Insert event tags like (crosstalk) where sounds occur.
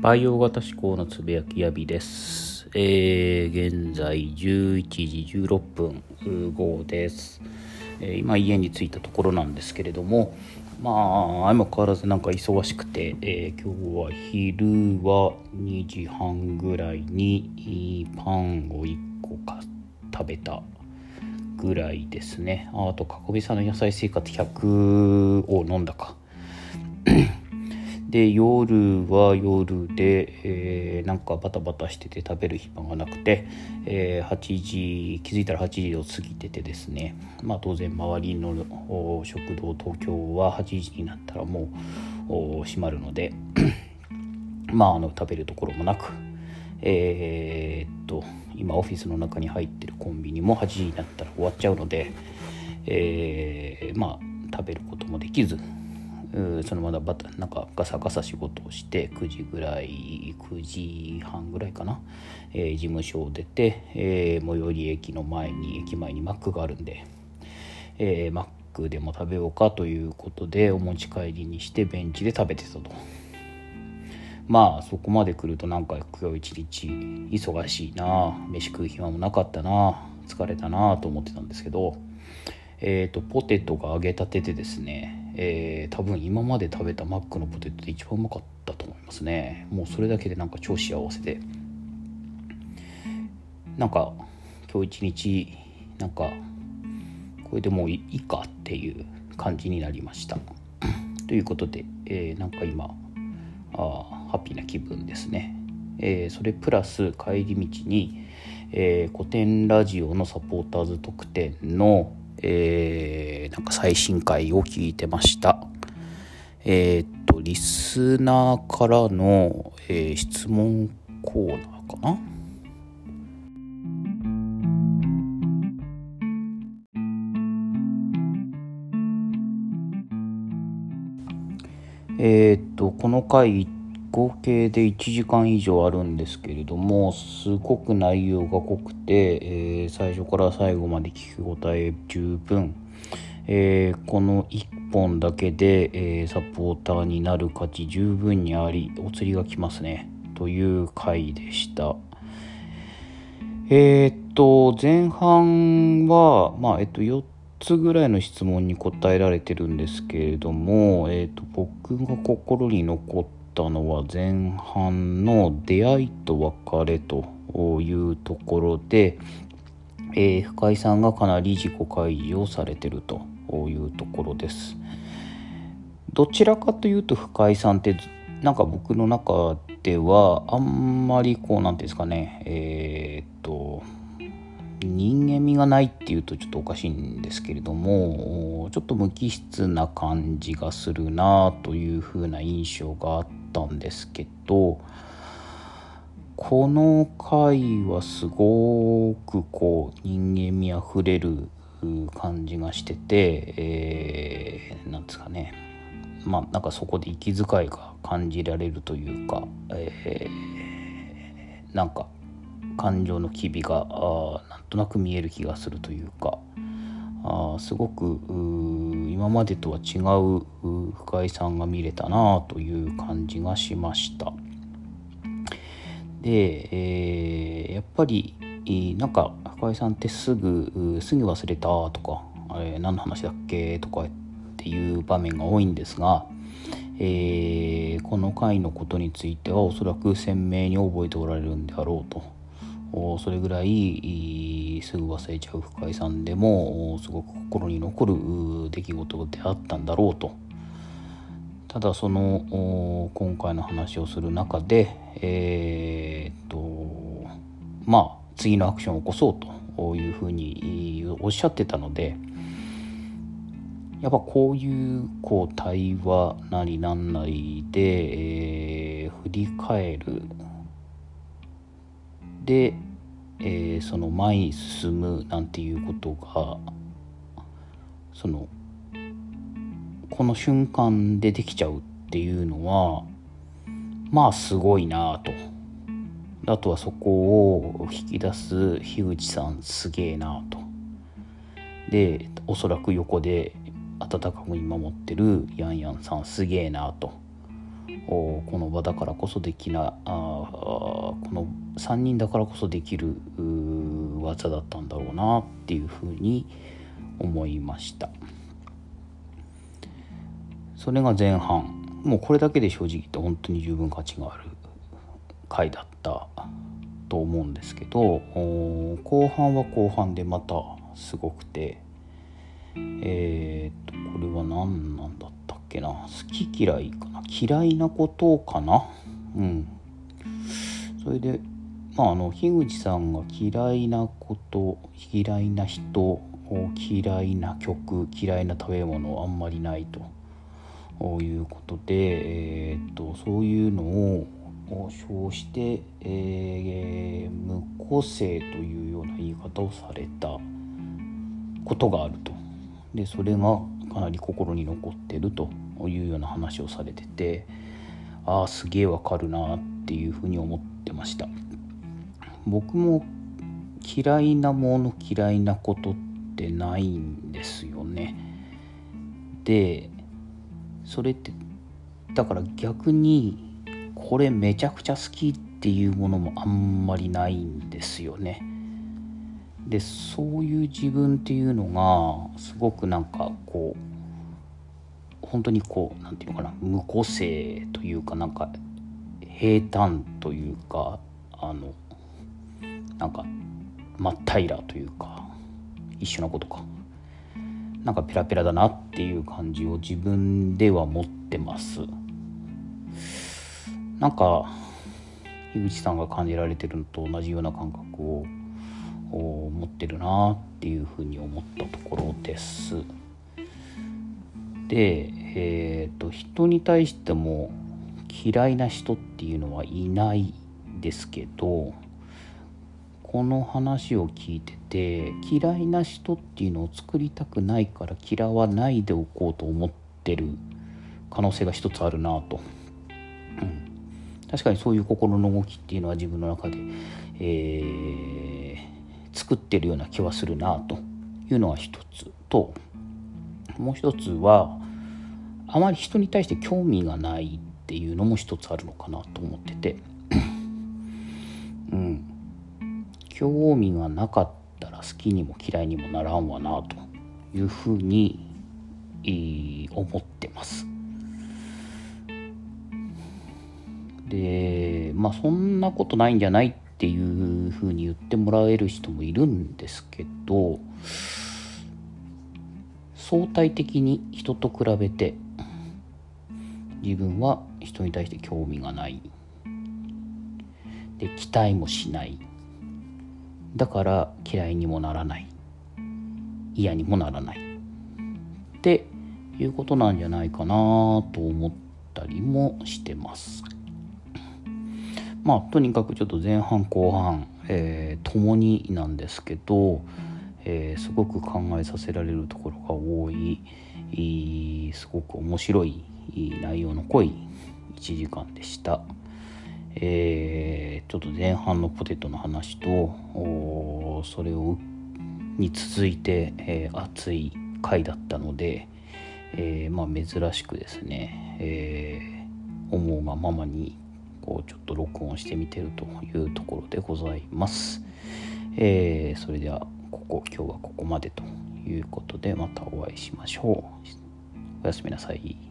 培養型思考のつぶやきやびです。えー、現在11時16分後です、えー、今家に着いたところなんですけれども、まあ、相も変わらずなんか忙しくて、えー、今日は昼は2時半ぐらいにパンを1個か食べたぐらいですね。あと、かこびさんの野菜生活100を飲んだか。で夜は夜で、えー、なんかバタバタしてて食べる暇がなくて、えー、8時気づいたら8時を過ぎててですね。まあ当然周りの食堂東京は8時になったらもう閉まるので (clears throat) まああの食べるところもなくえー、っと今オフィスの中に入ってるコンビニも8時になったら終わっちゃうので、えー、まあ食べることもできずそのまだバタなんかガサガサ仕事をして9時ぐらい9時半ぐらいかな、えー、事務所を出て、えー、最寄り駅の前に駅前にマックがあるんで、えー、マックでも食べようかということでお持ち帰りにしてベンチで食べてたと。まあそこまで来るとなんか今日一日忙しいな。飯食う暇もなかったな。疲れたなと思ってたんですけど。えっ、とポテトが揚げたてでですねえー、多分今まで食べたマックのポテトで一番うまかったと思いますね。もうそれだけでなんか超幸せで。なんか今日一日なんかこれでもういいかっていう感じになりました。(clears throat) ということで、えー、なんか今あハッピーな気分ですね、えー、それプラス帰り道に、えー、古典ラジオのサポーターズ特典のえー、なんか最新回を聞いてました。えー、っと、リスナーからの、えー、質問コーナーかな？えー、っと、この回合計で1時間以上あるんですけれどもすごく内容が濃くて、えー、最初から最後まで聞き応え十分、えー、この1本だけで、えー、サポーターになる価値十分にありお釣りが来ますね。という回でした。えっと前半はまあえっと4つぐらいの質問に答えられてるんですけれども、えーと僕が心に残ってったのは前半の出会いと別れというところで、えー、深井さんがかなり自己開示をされてるというところです。どちらかというと深井さんってなんか僕の中ではあんまりこう何ていうんですかねえー、っと人間味がないっていうとちょっとおかしいんですけれどもちょっと無機質な感じがするなというふうな印象があったんですけどこの回はすごくこう人間味あふれる感じがしてて、えー、なんですかね。まあなんかそこで息遣いが感じられるというか、えー、なんか感情の機微があなんとなく見える気がするというか。あすごく今までとは違う深井さんが見れたなという感じがしました。で、えー、やっぱりなんか深井さんってすぐ「すぐ忘れた」とか「えー、何の話だっけ?」とかっていう場面が多いんですが、えー、この回のことについてはおそらく鮮明に覚えておられるんであろうと。それぐらいすぐ忘れちゃう深井さんでもすごく心に残る出来事であったんだろうと。ただその今回の話をする中でえー、っとまあ次のアクションを起こそうというふうにおっしゃってたのでやっぱこういうこう対話なりなんなりで、えー、振り返るで、えー、その前に進むなんていうことがそのこの瞬間でできちゃうっていうのはまあすごいなと。あとはそこを引き出す樋口さんすげえなと。でおそらく横で温かく見守ってるヤンヤンさんすげえなとこの場だからこそできなあこの3人だからこそできる技だったんだろうなっていうふうに思いました。それが前半。もうこれだけで正直言って本当に十分価値がある回だったと思うんですけど後半は後半でまたすごくてえー、っとこれは何なんだったけな。好き嫌いかな。嫌いなことかな。うん。それでまああの樋口さんが嫌いなこと嫌いな人嫌いな曲嫌いな食べ物あんまりないと。いうことで、えー、っとそういうのを称して、えー、無個性というような言い方をされたことがあると。でそれがかなり心に残ってるというような話をされててああすげえわかるなっていうふうに思ってました僕も嫌いなもの嫌いなことってないんですよねでそれってだから逆にこれめちゃくちゃ好きっていうものもあんまりないんですよね。でそういう自分っていうのがすごくなんかこう本当にこう何て言うのかな無個性というかなんか平坦というかあのなんか真っ平らというか一緒なことかなんかペラペラだなっていう感じを自分では持ってます。なんか樋口さんが感じられてるのと同じような感覚を持ってるなっていうふうに思ったところです。で、えーと、人に対しても嫌いな人っていうのはいないですけどこの話を聞いてて嫌いな人っていうのを作りたくないから嫌わないでおこうと思ってる可能性が一つあるなと。うん確かにそういう心の動きっていうのは自分の中で、えー、作ってるような気はするなというのが一つともう一つはあまり人に対して興味がないっていうのも一つあるのかなと思っててうん興味がなかったら好きにも嫌いにもならんわなというふうに、思ってます。でまあそんなことないんじゃないってていうふうに言ってもらえる人もいるんですけど相対的に人と比べて自分は人に対して興味がない。で期待もしない。だから嫌いにもならない。嫌にもならない。っていうことなんじゃないかなと思ったりもしてます。まあとにかくちょっと前半後半、えー、共になんですけど、えー、すごく考えさせられるところが多いすごく面白い内容の濃い1時間でした。えー、ちょっと前半のポテトの話とそれをに続いて、えー、熱い回だったので、えー、まあ、珍しくですね、えー、思うがままにこうちょっと録音してみてるというところでございます。えー、それではここ今日はここまでということでまたお会いしましょう。おやすみなさい。